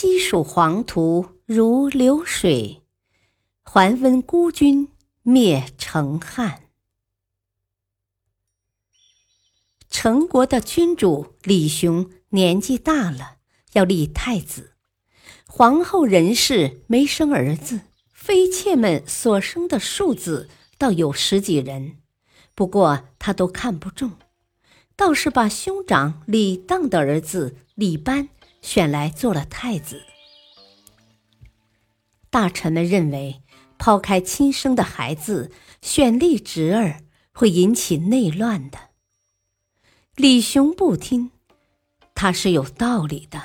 西蜀黄土如流水，还温孤军灭成汉。成国的君主李雄年纪大了，要立太子。皇后任氏没生儿子，妃妾们所生的庶子倒有十几人，不过他都看不中，倒是把兄长李当的儿子李班。选来做了太子。大臣们认为，抛开亲生的孩子，选立侄儿会引起内乱的。李雄不听，他是有道理的。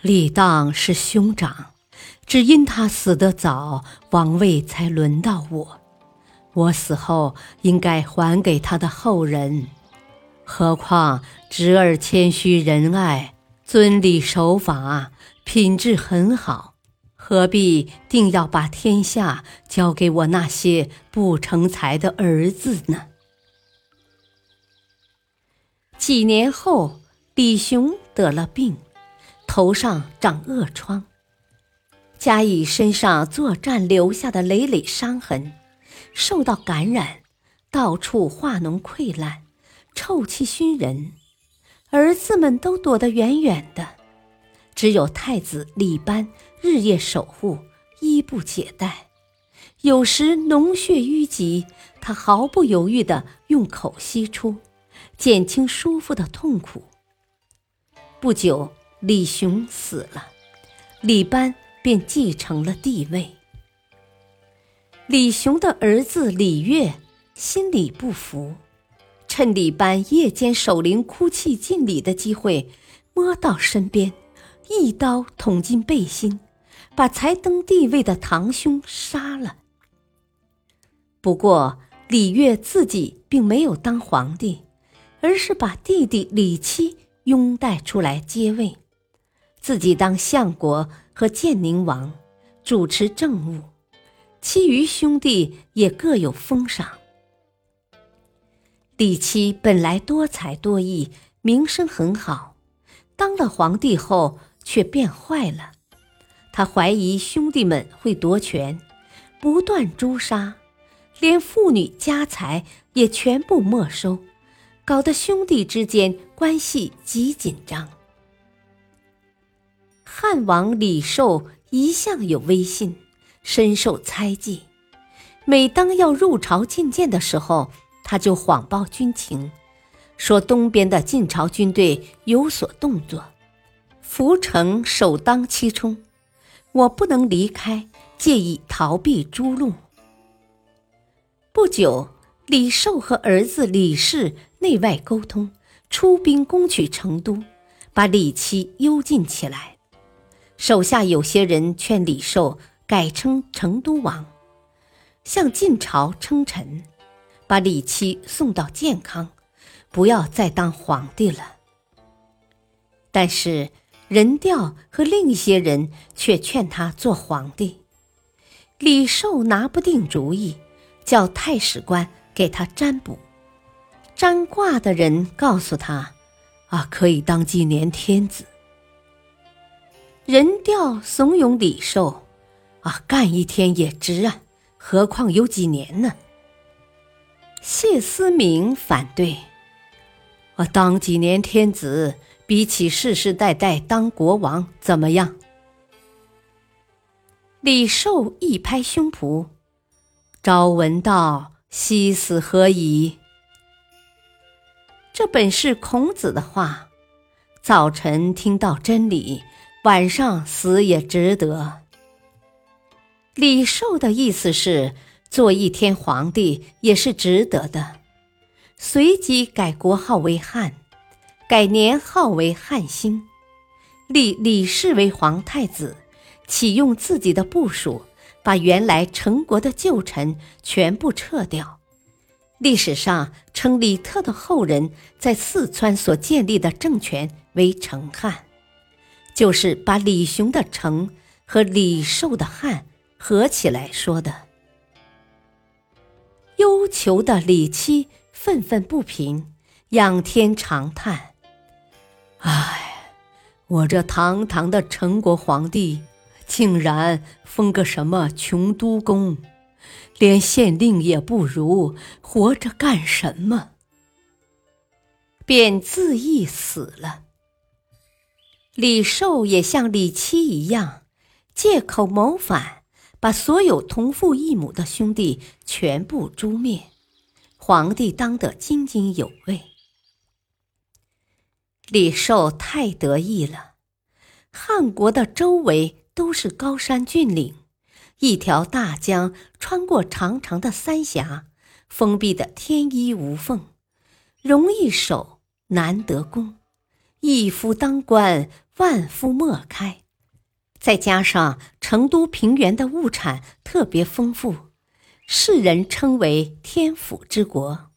李当是兄长，只因他死得早，王位才轮到我。我死后应该还给他的后人。何况侄儿谦虚仁爱。遵礼守法，品质很好，何必定要把天下交给我那些不成才的儿子呢？几年后，李雄得了病，头上长恶疮，加以身上作战留下的累累伤痕，受到感染，到处化脓溃烂，臭气熏人。儿子们都躲得远远的，只有太子李班日夜守护，衣不解带。有时脓血淤积，他毫不犹豫地用口吸出，减轻叔父的痛苦。不久，李雄死了，李班便继承了帝位。李雄的儿子李悦心里不服。趁李班夜间守灵哭泣尽礼的机会，摸到身边，一刀捅进背心，把才登帝位的堂兄杀了。不过李悦自己并没有当皇帝，而是把弟弟李七拥戴出来接位，自己当相国和建宁王，主持政务，其余兄弟也各有封赏。李七本来多才多艺，名声很好，当了皇帝后却变坏了。他怀疑兄弟们会夺权，不断诛杀，连妇女家财也全部没收，搞得兄弟之间关系极紧张。汉王李寿一向有威信，深受猜忌，每当要入朝觐见的时候。他就谎报军情，说东边的晋朝军队有所动作，涪城首当其冲，我不能离开，借以逃避诛戮。不久，李寿和儿子李氏内外沟通，出兵攻取成都，把李七幽禁起来。手下有些人劝李寿改称成都王，向晋朝称臣。把李七送到健康，不要再当皇帝了。但是任调和另一些人却劝他做皇帝。李寿拿不定主意，叫太史官给他占卜。占卦的人告诉他：“啊，可以当几年天子。”任调怂恿李寿：“啊，干一天也值啊，何况有几年呢？”谢思明反对，我当几年天子，比起世世代代当国王怎么样？李寿一拍胸脯：“朝闻道，夕死何已？”这本是孔子的话：“早晨听到真理，晚上死也值得。”李寿的意思是。做一天皇帝也是值得的，随即改国号为汉，改年号为汉兴，立李氏为皇太子，启用自己的部署，把原来成国的旧臣全部撤掉。历史上称李特的后人在四川所建立的政权为成汉，就是把李雄的成和李寿的汉合起来说的。忧求的李七愤愤不平，仰天长叹：“唉，我这堂堂的陈国皇帝，竟然封个什么穷都公！”连县令也不如，活着干什么？便自缢死了。李寿也像李七一样，借口谋反，把所有同父异母的兄弟全部诛灭，皇帝当得津津有味。李寿太得意了，汉国的周围都是高山峻岭。一条大江穿过长长的三峡，封闭的天衣无缝，容易守，难得攻。一夫当关，万夫莫开。再加上成都平原的物产特别丰富，世人称为天府之国。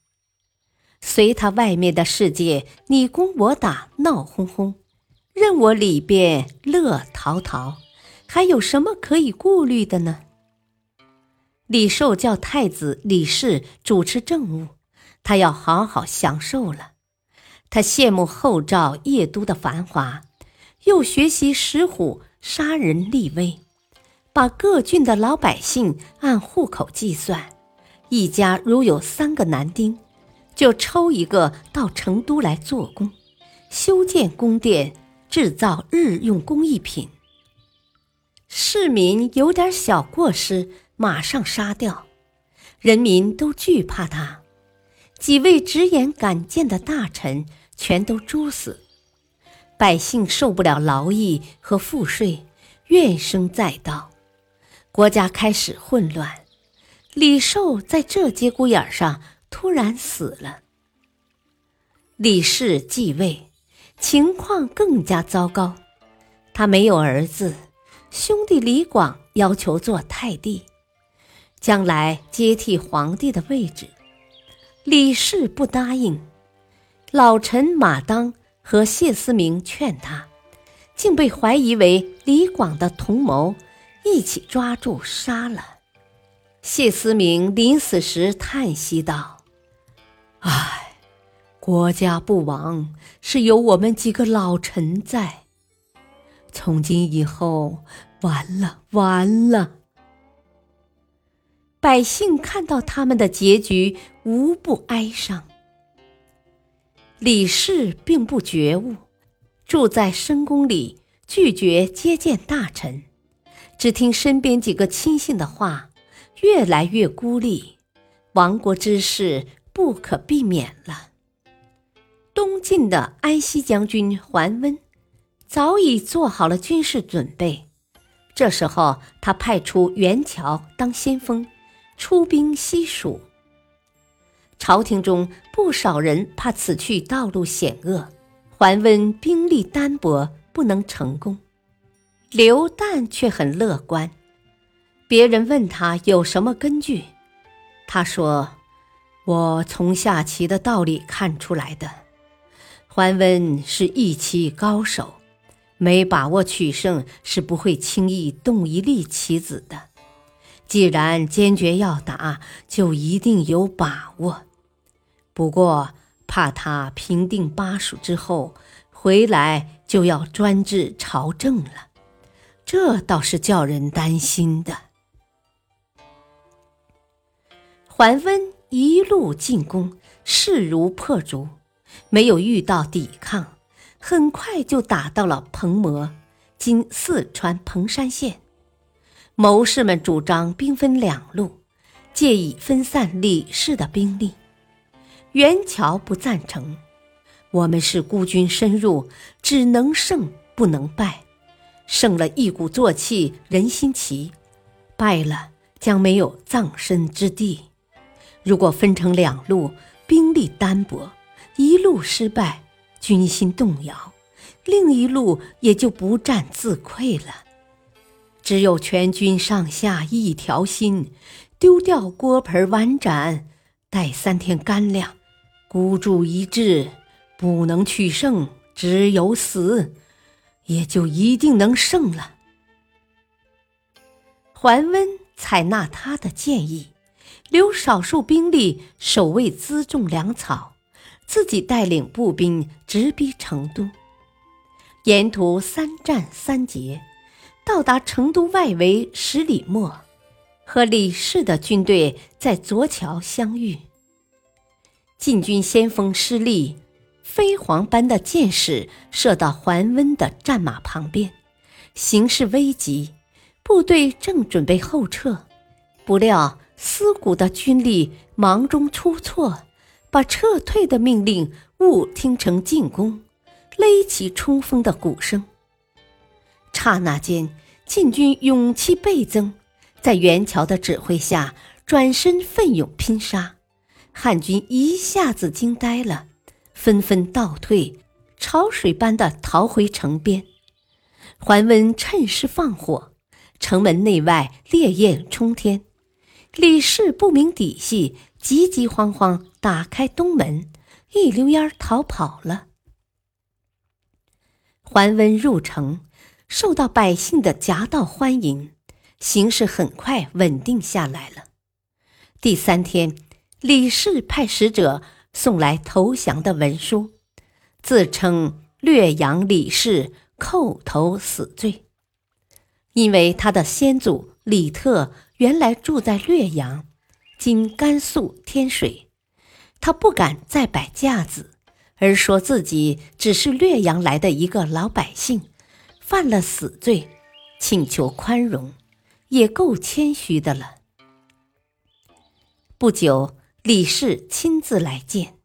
随他外面的世界你攻我打，闹哄哄，任我里边乐陶陶。还有什么可以顾虑的呢？李寿叫太子李氏主持政务，他要好好享受了。他羡慕后赵邺都的繁华，又学习石虎杀人立威，把各郡的老百姓按户口计算，一家如有三个男丁，就抽一个到成都来做工，修建宫殿，制造日用工艺品。市民有点小过失，马上杀掉；人民都惧怕他，几位直言敢谏的大臣全都诛死。百姓受不了劳役和赋税，怨声载道，国家开始混乱。李寿在这节骨眼上突然死了。李氏继位，情况更加糟糕，他没有儿子。兄弟李广要求做太帝，将来接替皇帝的位置。李氏不答应，老臣马当和谢思明劝他，竟被怀疑为李广的同谋，一起抓住杀了。谢思明临死时叹息道：“唉，国家不亡，是有我们几个老臣在。”从今以后，完了，完了！百姓看到他们的结局，无不哀伤。李氏并不觉悟，住在深宫里，拒绝接见大臣，只听身边几个亲信的话，越来越孤立。亡国之事不可避免了。东晋的安西将军桓温。早已做好了军事准备，这时候他派出袁乔当先锋，出兵西蜀。朝廷中不少人怕此去道路险恶，桓温兵力单薄，不能成功。刘旦却很乐观，别人问他有什么根据，他说：“我从下棋的道理看出来的，桓温是一棋高手。”没把握取胜，是不会轻易动一粒棋子的。既然坚决要打，就一定有把握。不过怕他平定巴蜀之后回来就要专制朝政了，这倒是叫人担心的。桓温一路进攻，势如破竹，没有遇到抵抗。很快就打到了彭模，今四川彭山县。谋士们主张兵分两路，借以分散李氏的兵力。袁乔不赞成，我们是孤军深入，只能胜不能败。胜了一鼓作气，人心齐；败了将没有葬身之地。如果分成两路，兵力单薄，一路失败。军心动摇，另一路也就不战自溃了。只有全军上下一条心，丢掉锅盆碗盏，带三天干粮，孤注一掷，不能取胜，只有死，也就一定能胜了。桓温采纳他的建议，留少数兵力守卫辎重粮草，自己带领步兵直逼成都。沿途三战三捷，到达成都外围十里陌，和李氏的军队在左桥相遇。晋军先锋失利，飞蝗般的箭矢射到桓温的战马旁边，形势危急，部队正准备后撤，不料思谷的军力忙中出错，把撤退的命令误听成进攻。勒起冲锋的鼓声，刹那间，晋军勇气倍增，在袁乔的指挥下转身奋勇拼杀，汉军一下子惊呆了，纷纷倒退，潮水般的逃回城边。桓温趁势放火，城门内外烈焰冲天。李氏不明底细，急急慌慌打开东门，一溜烟逃跑了。桓温入城，受到百姓的夹道欢迎，形势很快稳定下来了。第三天，李氏派使者送来投降的文书，自称略阳李氏叩头死罪，因为他的先祖李特原来住在略阳，今甘肃天水，他不敢再摆架子。而说自己只是略阳来的一个老百姓，犯了死罪，请求宽容，也够谦虚的了。不久，李氏亲自来见，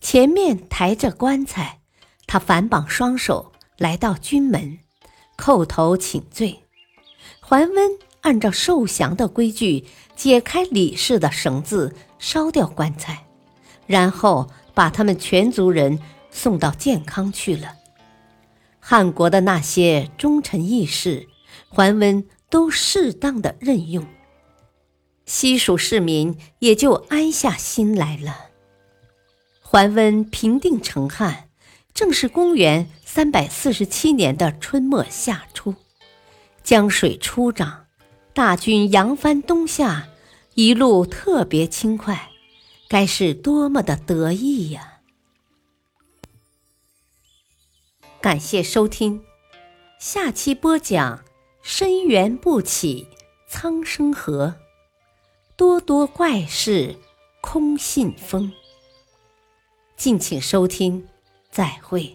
前面抬着棺材，他反绑双手来到军门，叩头请罪。桓温按照受降的规矩，解开李氏的绳子，烧掉棺材，然后。把他们全族人送到建康去了。汉国的那些忠臣义士，桓温都适当的任用，西蜀市民也就安下心来了。桓温平定成汉，正是公元三百四十七年的春末夏初，江水初涨，大军扬帆东下，一路特别轻快。该是多么的得意呀！感谢收听，下期播讲“深渊不起苍生何，多多怪事空信封”。敬请收听，再会。